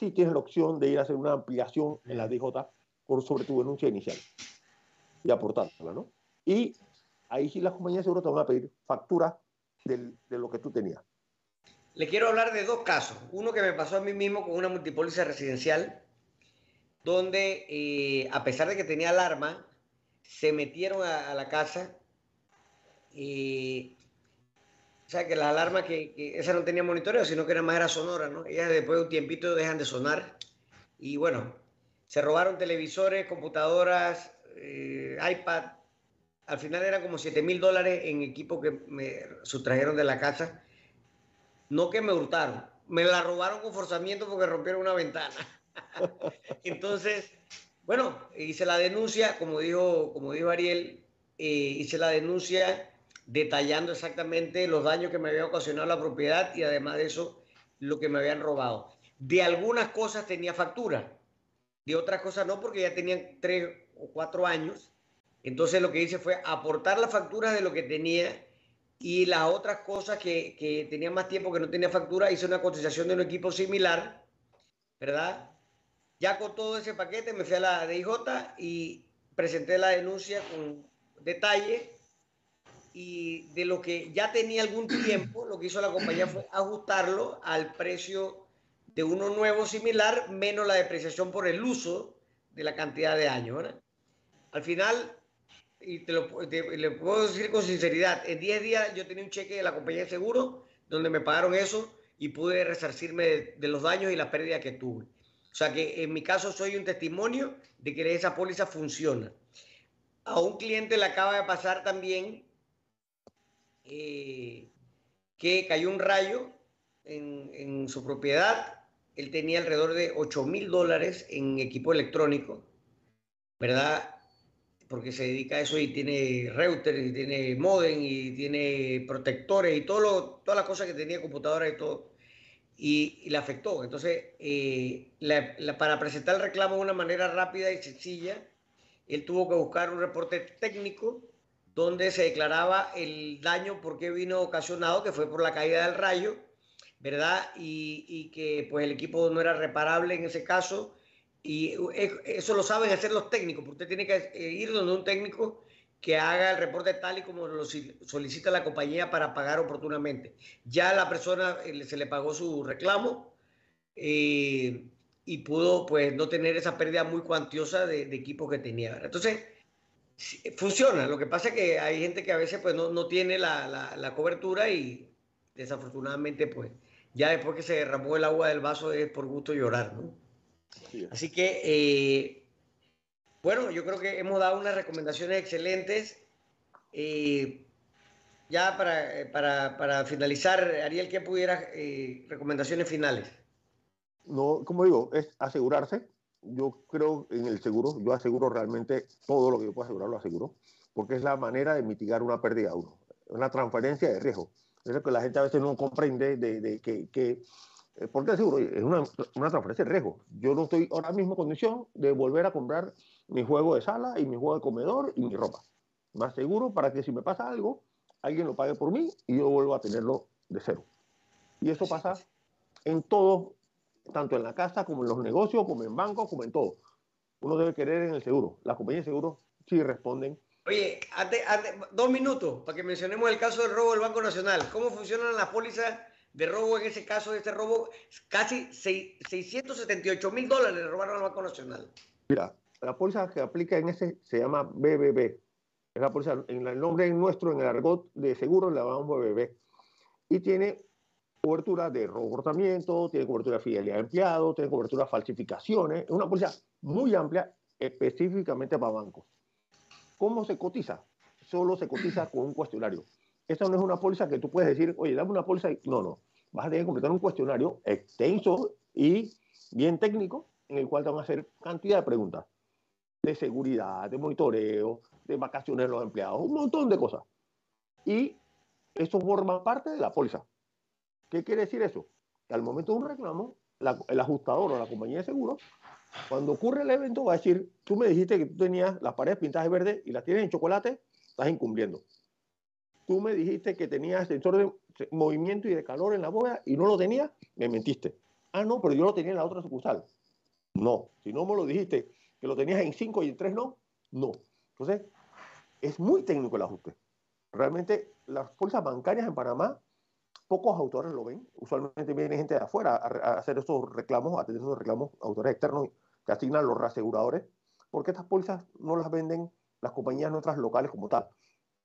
sí tienes la opción de ir a hacer una ampliación en la DJ por sobre tu denuncia inicial y aportarla, ¿no? Y ahí sí las compañías de seguro te van a pedir factura de lo que tú tenías. Le quiero hablar de dos casos. Uno que me pasó a mí mismo con una multipóliza residencial, donde eh, a pesar de que tenía alarma, se metieron a, la casa y o sea, que las alarmas que, que esa no tenía monitoreo, sino que era más era sonora, ¿no? Ellas después de un tiempito dejan de sonar. Y bueno, se robaron televisores, computadoras, eh, iPad. Al final eran como 7 mil dólares en equipo que me sustrajeron de la casa. No que me hurtaron, me la robaron con forzamiento porque rompieron una ventana. Entonces, bueno, hice la denuncia, como dijo, como dijo Ariel, eh, hice la denuncia detallando exactamente los daños que me había ocasionado la propiedad y además de eso, lo que me habían robado. De algunas cosas tenía factura, de otras cosas no, porque ya tenían tres o cuatro años. Entonces lo que hice fue aportar las facturas de lo que tenía y las otras cosas que, que tenía más tiempo que no tenía factura, hice una cotización de un equipo similar, ¿verdad? Ya con todo ese paquete me fui a la DIJ y presenté la denuncia con detalle y de lo que ya tenía algún tiempo, lo que hizo la compañía fue ajustarlo al precio de uno nuevo similar, menos la depreciación por el uso de la cantidad de años. Al final, y te lo le puedo decir con sinceridad, en 10 días yo tenía un cheque de la compañía de seguro donde me pagaron eso y pude resarcirme de, los daños y las pérdidas que tuve. O sea que en mi caso soy un testimonio de que esa póliza funciona. A un cliente le acaba de pasar también eh, que cayó un rayo en, su propiedad. Él tenía alrededor de 8 mil dólares en equipo electrónico, ¿verdad? Porque se dedica a eso y tiene router y tiene modem y tiene protectores y todo lo, todas las cosas que tenía computadora y todo. Y, le afectó. Entonces, eh, para presentar el reclamo de una manera rápida y sencilla, él tuvo que buscar un reporte técnico donde se declaraba el daño por qué vino ocasionado, que fue por la caída del rayo, ¿verdad? Y, que pues el equipo no era reparable en ese caso. Y eso lo saben hacer los técnicos, porque usted tiene que eh, ir donde un técnico que haga el reporte tal y como lo solicita la compañía para pagar oportunamente. Ya la persona eh, se le pagó su reclamo eh, y pudo pues no tener esa pérdida muy cuantiosa de, de que tenía. Entonces, funciona. Lo que pasa es que hay gente que a veces pues, no, no tiene la, la, cobertura y desafortunadamente, pues, ya después que se derramó el agua del vaso es por gusto llorar, ¿no? Así que, eh, bueno, yo creo que hemos dado unas recomendaciones excelentes. Eh, ya para, para, para, finalizar, Ariel, ¿qué pudiera eh, recomendaciones finales? No, como digo, es asegurarse, yo creo en el seguro, yo aseguro realmente todo lo que yo puedo asegurar, lo aseguro, porque es la manera de mitigar una pérdida a uno, una transferencia de riesgo. Es lo que la gente a veces no comprende de, de que, que eh, porque el seguro es una, una transferencia de riesgo. Yo no estoy ahora mismo en condición de volver a comprar mi juego de sala y mi juego de comedor y mi ropa. Más seguro para que si me pasa algo, alguien lo pague por mí y yo vuelvo a tenerlo de cero. Y eso pasa en todo, tanto en la casa como en los negocios, como en bancos, como en todo. Uno debe querer en el seguro. Las compañías de seguro sí responden. Oye, dos minutos para que mencionemos el caso del robo del Banco Nacional. ¿Cómo funcionan las pólizas de robo en ese caso de este robo? Casi 678 mil dólares le robaron al Banco Nacional. Mira, la póliza que aplica en ese se llama BBB. Es la póliza, en el nombre nuestro, en el argot de seguro, la llamamos BBB. Y tiene cobertura de comportamiento, tiene cobertura de fidelidad de empleado, tiene cobertura de falsificaciones. Es una póliza muy amplia, específicamente para bancos. ¿Cómo se cotiza? Solo se cotiza con un cuestionario. Esta no es una póliza que tú puedes decir, oye, dame una póliza. No, no. Vas a tener que completar un cuestionario extenso y bien técnico en el cual te van a hacer cantidad de preguntas de seguridad, de monitoreo, de vacaciones de los empleados, un montón de cosas. Y eso forma parte de la póliza. ¿Qué quiere decir eso? Que al momento de un reclamo, el ajustador o la compañía de seguros, cuando ocurre el evento, va a decir, tú me dijiste que tú tenías las paredes pintadas de verde y las tienes en chocolate, estás incumpliendo. Tú me dijiste que tenías sensor de movimiento y de calor en la bóveda y no lo tenías, me mentiste. Ah, no, pero yo lo tenía en la otra sucursal. No, si no me lo dijiste que lo tenías en 5 y en 3 no, no. Entonces, es muy técnico el ajuste. Realmente las fuerzas bancarias en Panamá, pocos autores lo ven. Usualmente viene gente de afuera a, hacer esos reclamos, a atender esos reclamos, autores externos que asignan los reaseguradores, porque estas pólizas no las venden las compañías nuestras locales como tal.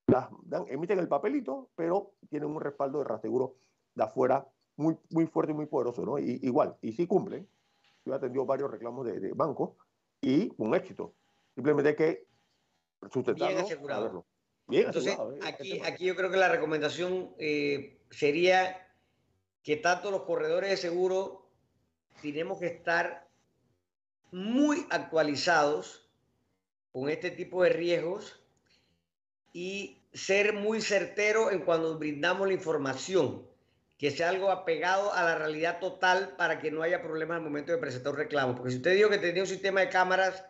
Las dan, emiten el papelito, pero tienen un respaldo de reaseguro de afuera muy, muy fuerte y muy poderoso, ¿no? Y, igual, y sí cumplen. Yo he atendido varios reclamos de, de bancos y un éxito. Simplemente hay que sustentarlo. Bien asegurado. Bien Entonces, asegurado, ¿eh? aquí, aquí yo creo que la recomendación eh, sería que tanto los corredores de seguro tenemos que estar muy actualizados con este tipo de riesgos y ser muy certero en cuando brindamos la información que sea algo apegado a la realidad total para que no haya problemas al momento de presentar un reclamo. Porque si usted dijo que tenía un sistema de cámaras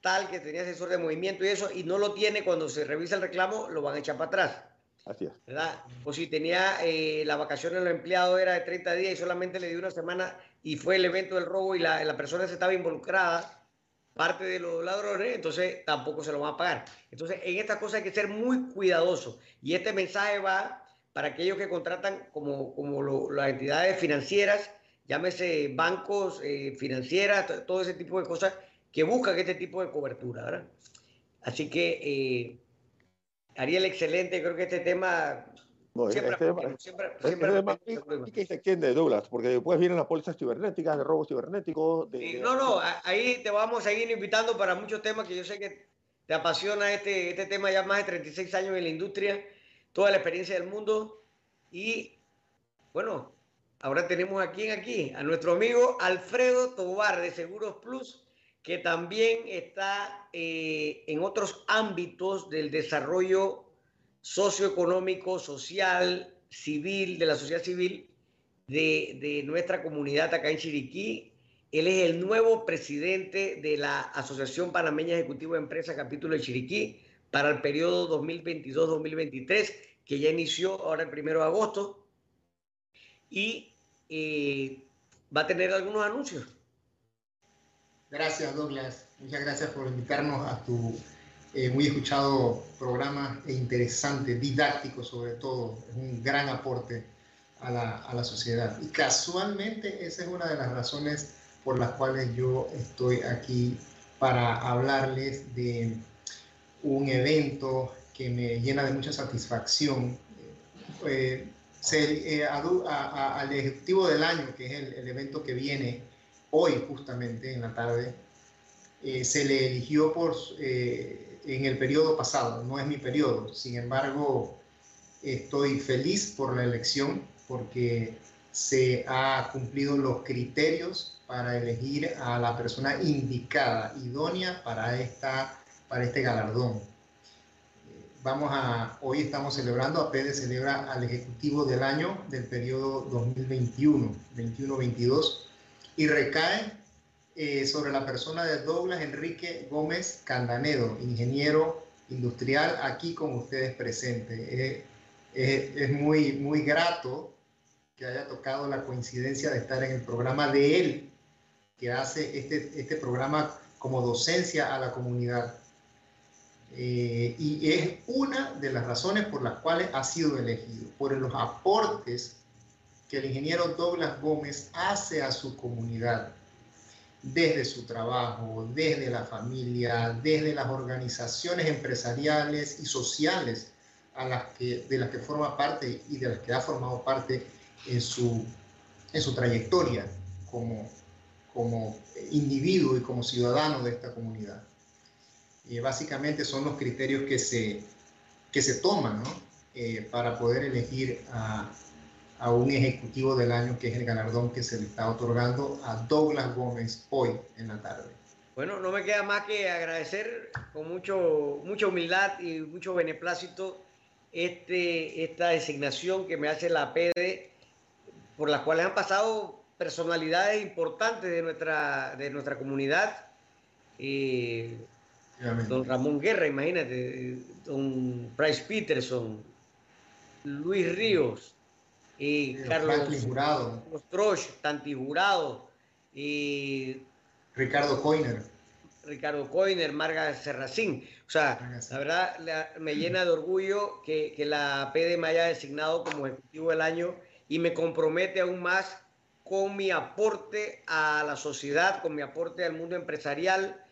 tal, que tenía sensor de movimiento y eso, y no lo tiene cuando se revisa el reclamo, lo van a echar para atrás. Así es. ¿Verdad? O si tenía eh, la vacación del empleado era de 30 días y solamente le dio una semana y fue el evento del robo y la, la persona se estaba involucrada, parte de los ladrones, entonces tampoco se lo van a pagar. Entonces, en estas cosas hay que ser muy cuidadoso. Y este mensaje va para aquellos que contratan como, como las entidades financieras, llámese bancos, eh, financieras, todo ese tipo de cosas que buscan este tipo de cobertura, ¿verdad? Así que, eh, Ariel, excelente, creo que este tema... siempre, este siempre, siempre, que se extiende, Douglas, porque después vienen las pólizas cibernéticas, de robos cibernéticos. De, no, no, ahí te vamos a seguir invitando para muchos temas que yo sé que te apasiona este, este tema ya más de 36 años en la industria toda la experiencia del mundo. Y bueno, ahora tenemos aquí en aquí a nuestro amigo Alfredo Tobar de Seguros Plus, que también está eh, en otros ámbitos del desarrollo socioeconómico, social, civil, de la sociedad civil de, de nuestra comunidad acá en Chiriquí. Él es el nuevo presidente de la Asociación Panameña Ejecutivo de Empresas, capítulo de Chiriquí para el periodo 2022-2023, que ya inició ahora el primero de agosto, y eh, va a tener algunos anuncios. Gracias, Douglas. Muchas gracias por invitarnos a tu eh, muy escuchado programa e interesante, didáctico sobre todo. Es un gran aporte a la, a la sociedad. Y casualmente esa es una de las razones por las cuales yo estoy aquí para hablarles de un evento que me llena de mucha satisfacción. Eh, eh, al Ejecutivo del Año, que es el, evento que viene hoy justamente en la tarde, eh, se le eligió por, en el periodo pasado, no es mi periodo, sin embargo, estoy feliz por la elección porque se ha cumplido los criterios para elegir a la persona indicada, idónea para esta para este galardón. vamos a, hoy estamos celebrando, APEDE celebra al Ejecutivo del año del periodo 2021, 21-22, y recae eh, sobre la persona de Douglas Enrique Gómez Candanedo, ingeniero industrial, aquí con ustedes presente. es muy, muy grato que haya tocado la coincidencia de estar en el programa de él, que hace este, este programa como docencia a la comunidad. Eh, y es una de las razones por las cuales ha sido elegido, por los aportes que el ingeniero Douglas Gómez hace a su comunidad, desde su trabajo, desde la familia, desde las organizaciones empresariales y sociales a las que, de las que forma parte y de las que ha formado parte en su, en su trayectoria como, como individuo y como ciudadano de esta comunidad. Y básicamente son los criterios que se, que se toman eh, para poder elegir a, a, un ejecutivo del año, que es el galardón que se le está otorgando a Douglas Gómez hoy en la tarde. Bueno, no me queda más que agradecer con mucho, mucha humildad y mucho beneplácito este, esta designación que me hace la PD, por las cuales han pasado personalidades importantes de nuestra, de nuestra comunidad. Eh, don Ramón Guerra, imagínate, don Price Peterson, Luis Ríos, y Carlos Jurado, Tanti Jurado, y Ricardo Coiner. Ricardo Coiner, Marga Serracín. O sea, la verdad me llena de orgullo que, que la PD me haya designado como ejecutivo del año y me compromete aún más con mi aporte a la sociedad, con mi aporte al mundo empresarial,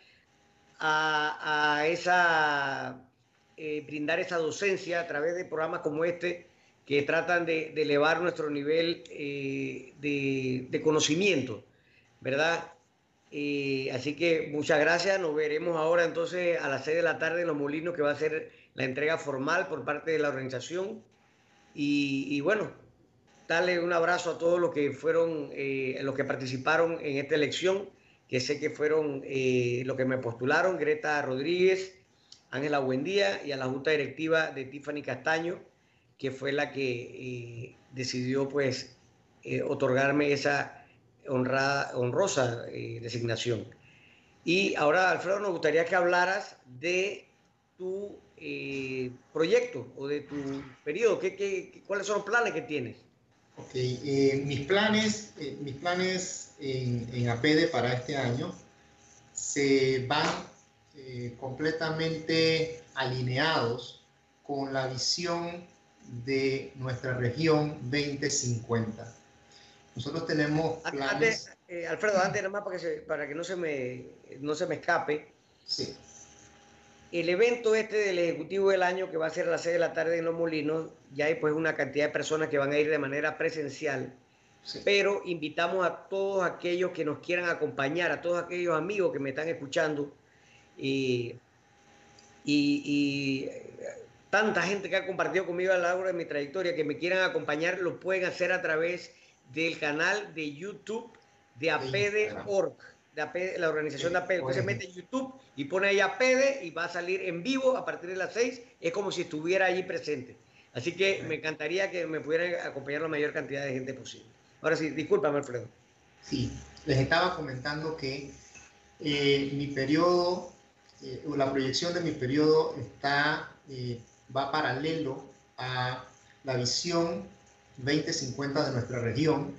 a, esa, eh, brindar esa docencia a través de programas como este que tratan de, elevar nuestro nivel eh, de, conocimiento, ¿verdad? Eh, así que muchas gracias, nos veremos ahora entonces a las 6 de la tarde en Los Molinos, que va a ser la entrega formal por parte de la organización. y bueno, darle un abrazo a todos los que fueron, eh, los que participaron en esta elección, que sé que fueron eh, los que me postularon, Greta Rodríguez, Ángela Buendía y a la Junta Directiva de Tiffany Castaño, que fue la que eh, decidió pues otorgarme esa honrada, honrosa designación. Y ahora, Alfredo, nos gustaría que hablaras de tu proyecto o de tu periodo. ¿Qué, qué, cuáles son los planes que tienes? Ok, eh, mis planes, eh, mis planes en, APD para este año se van eh, completamente alineados con la visión de nuestra región 2050. Nosotros tenemos planes... Alfredo, antes nada más para que, para que no, se me, no se me escape. Sí el evento este del Ejecutivo del Año, que va a ser a las 6 de la tarde en Los Molinos, ya hay pues una cantidad de personas que van a ir de manera presencial, pero invitamos a todos aquellos que nos quieran acompañar, a todos aquellos amigos que me están escuchando y, y, tanta gente que ha compartido conmigo a lo largo de mi trayectoria que me quieran acompañar, lo pueden hacer a través del canal de YouTube de APD.org de la organización de APEDE. se mete en YouTube y pone ahí APEDE y va a salir en vivo a partir de las 6. Es como si estuviera allí presente. Así que me encantaría que me pudieran acompañar la mayor cantidad de gente posible. Ahora sí, discúlpame, Alfredo. Sí, les estaba comentando que eh, mi periodo, eh, o la proyección de mi periodo está, eh, va paralelo a la visión 2050 de nuestra región.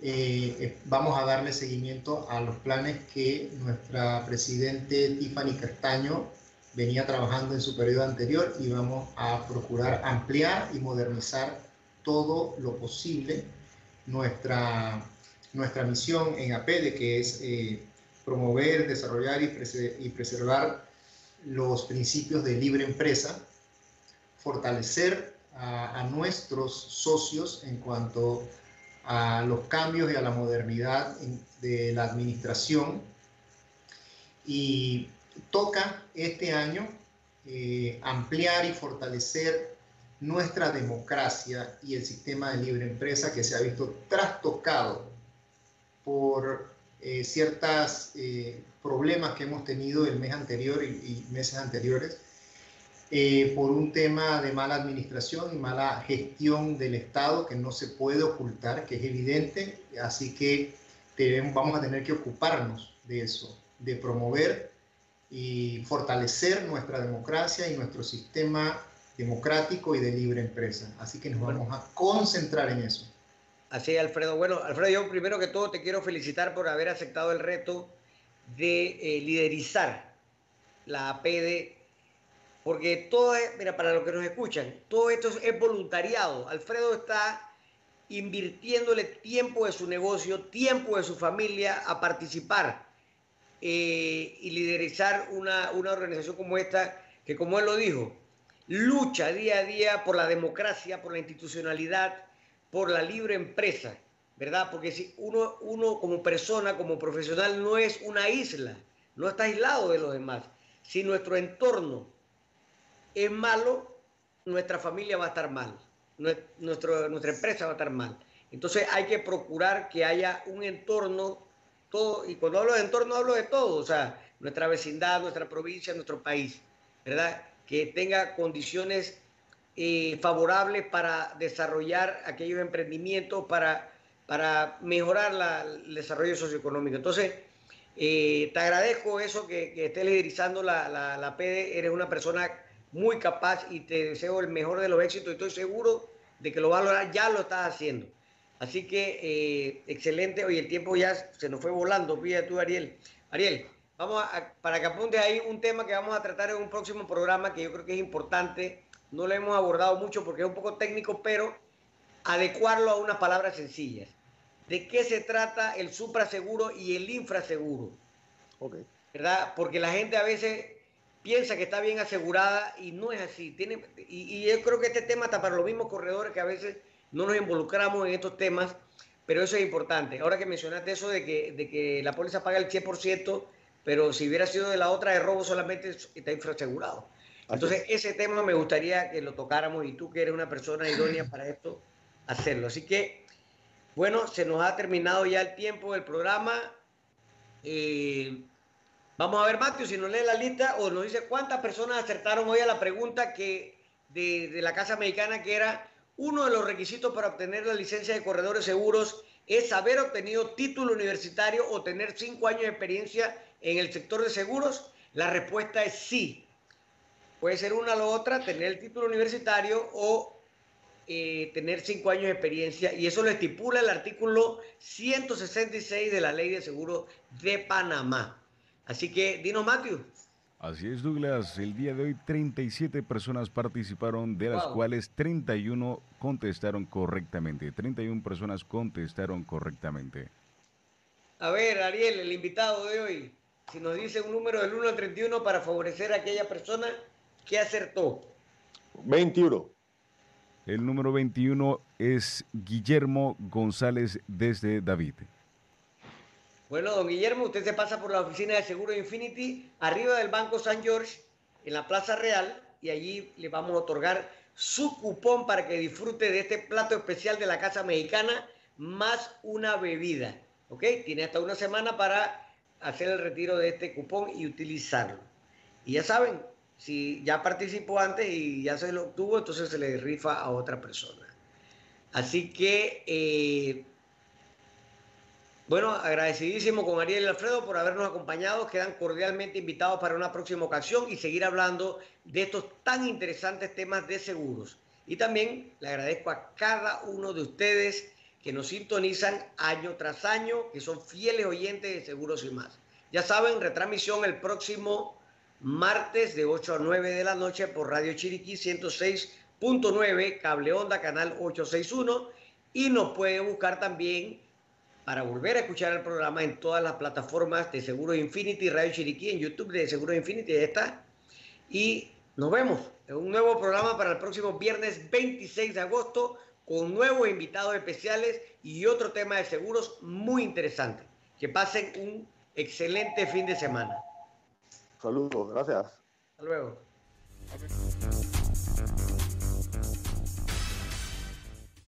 Eh, eh, vamos a darle seguimiento a los planes que nuestra presidente Tiffany Castaño venía trabajando en su periodo anterior y vamos a procurar ampliar y modernizar todo lo posible nuestra, nuestra misión en APEDE, que es eh, promover, desarrollar y, preservar los principios de libre empresa, fortalecer a, nuestros socios en cuanto a a los cambios y a la modernidad de la administración. Y toca este año eh, ampliar y fortalecer nuestra democracia y el sistema de libre empresa que se ha visto trastocado por eh, ciertos eh, problemas que hemos tenido el mes anterior y, y, meses anteriores. Eh, por un tema de mala administración y mala gestión del Estado que no se puede ocultar, que es evidente, así que vamos a tener que ocuparnos de eso, de promover y fortalecer nuestra democracia y nuestro sistema democrático y de libre empresa. Así que nos vamos a concentrar en eso. Así es, Alfredo. Bueno, Alfredo, yo primero que todo te quiero felicitar por haber aceptado el reto de eh, liderizar la APD, porque todo es, mira, para los que nos escuchan, todo esto es voluntariado. Alfredo está invirtiéndole tiempo de su negocio, tiempo de su familia a participar eh, y liderizar una, una organización como esta, que como él lo dijo, lucha día a día por la democracia, por la institucionalidad, por la libre empresa, ¿verdad? Porque si uno, uno como persona, como profesional, no es una isla, no está aislado de los demás. Si nuestro entorno es malo, nuestra familia va a estar mal, nuestro, nuestra empresa va a estar mal. Entonces hay que procurar que haya un entorno, todo, y cuando hablo de entorno hablo de todo, o sea, nuestra vecindad, nuestra provincia, nuestro país, ¿verdad? Que tenga condiciones eh, favorables para desarrollar aquellos emprendimientos, para, para mejorar el desarrollo socioeconómico. Entonces, eh, te agradezco eso que, que estés liderizando la, la, la PD, eres una persona muy capaz y te deseo el mejor de los éxitos estoy seguro de que lo va a lograr, ya lo estás haciendo. Así que eh, excelente, hoy el tiempo ya se nos fue volando, fíjate tú Ariel. Ariel, vamos a, para que apunte ahí un tema que vamos a tratar en un próximo programa que yo creo que es importante no lo hemos abordado mucho porque es un poco técnico, pero adecuarlo a unas palabras sencillas. ¿De qué se trata el supraseguro y el infraseguro? Okay. ¿Verdad? Porque la gente a veces piensa que está bien asegurada y no es así. Tiene, y, yo creo que este tema está para los mismos corredores que a veces no nos involucramos en estos temas, pero eso es importante. Ahora que mencionaste eso de que, de que la póliza paga el 100%, pero si hubiera sido de la otra de robo solamente está infrasegurado. Entonces, ese tema me gustaría que lo tocáramos y tú que eres una persona idónea para esto, hacerlo. Así que, bueno, se nos ha terminado ya el tiempo del programa. Eh, vamos a ver, Mateo, si nos lee la lista o nos dice cuántas personas acertaron hoy a la pregunta que de, la Casa Mexicana, que era uno de los requisitos para obtener la licencia de corredores seguros es haber obtenido título universitario o tener cinco años de experiencia en el sector de seguros. La respuesta es sí. Puede ser una o otra, tener el título universitario o eh, tener cinco años de experiencia y eso lo estipula el artículo 166 de la Ley de Seguro de Panamá. Así que, Dino Matthew. Así es, Douglas. El día de hoy 37 personas participaron, de las cuales 31 contestaron correctamente. 31 personas contestaron correctamente. A ver, Ariel, el invitado de hoy, si nos dice un número del 1 al 31 para favorecer a aquella persona ¿Qué acertó? 21. El número 21 es Guillermo González desde David. Bueno, don Guillermo, usted se pasa por la oficina de Seguro Infinity, arriba del Banco San George, en la Plaza Real, y allí le vamos a otorgar su cupón para que disfrute de este plato especial de la Casa Mexicana, más una bebida. ¿Ok? Tiene hasta una semana para hacer el retiro de este cupón y utilizarlo. Y ya saben, si ya participó antes y ya se lo obtuvo, entonces se le rifa a otra persona. Así que, eh, bueno, agradecidísimo con Ariel y Alfredo por habernos acompañado. Quedan cordialmente invitados para una próxima ocasión y seguir hablando de estos tan interesantes temas de seguros. Y también le agradezco a cada uno de ustedes que nos sintonizan año tras año, que son fieles oyentes de Seguros y más. Ya saben, retransmisión el próximo martes de 8 a 9 de la noche por Radio Chiriquí 106.9, Cable Onda, canal 861. Y nos puede buscar también para volver a escuchar el programa en todas las plataformas de Seguro Infinity, Radio Chiriquí, en YouTube de Seguro Infinity, ahí está. Y nos vemos en un nuevo programa para el próximo viernes 26 de agosto con nuevos invitados especiales y otro tema de seguros muy interesante. Que pasen un excelente fin de semana. Saludos, gracias. Hasta luego.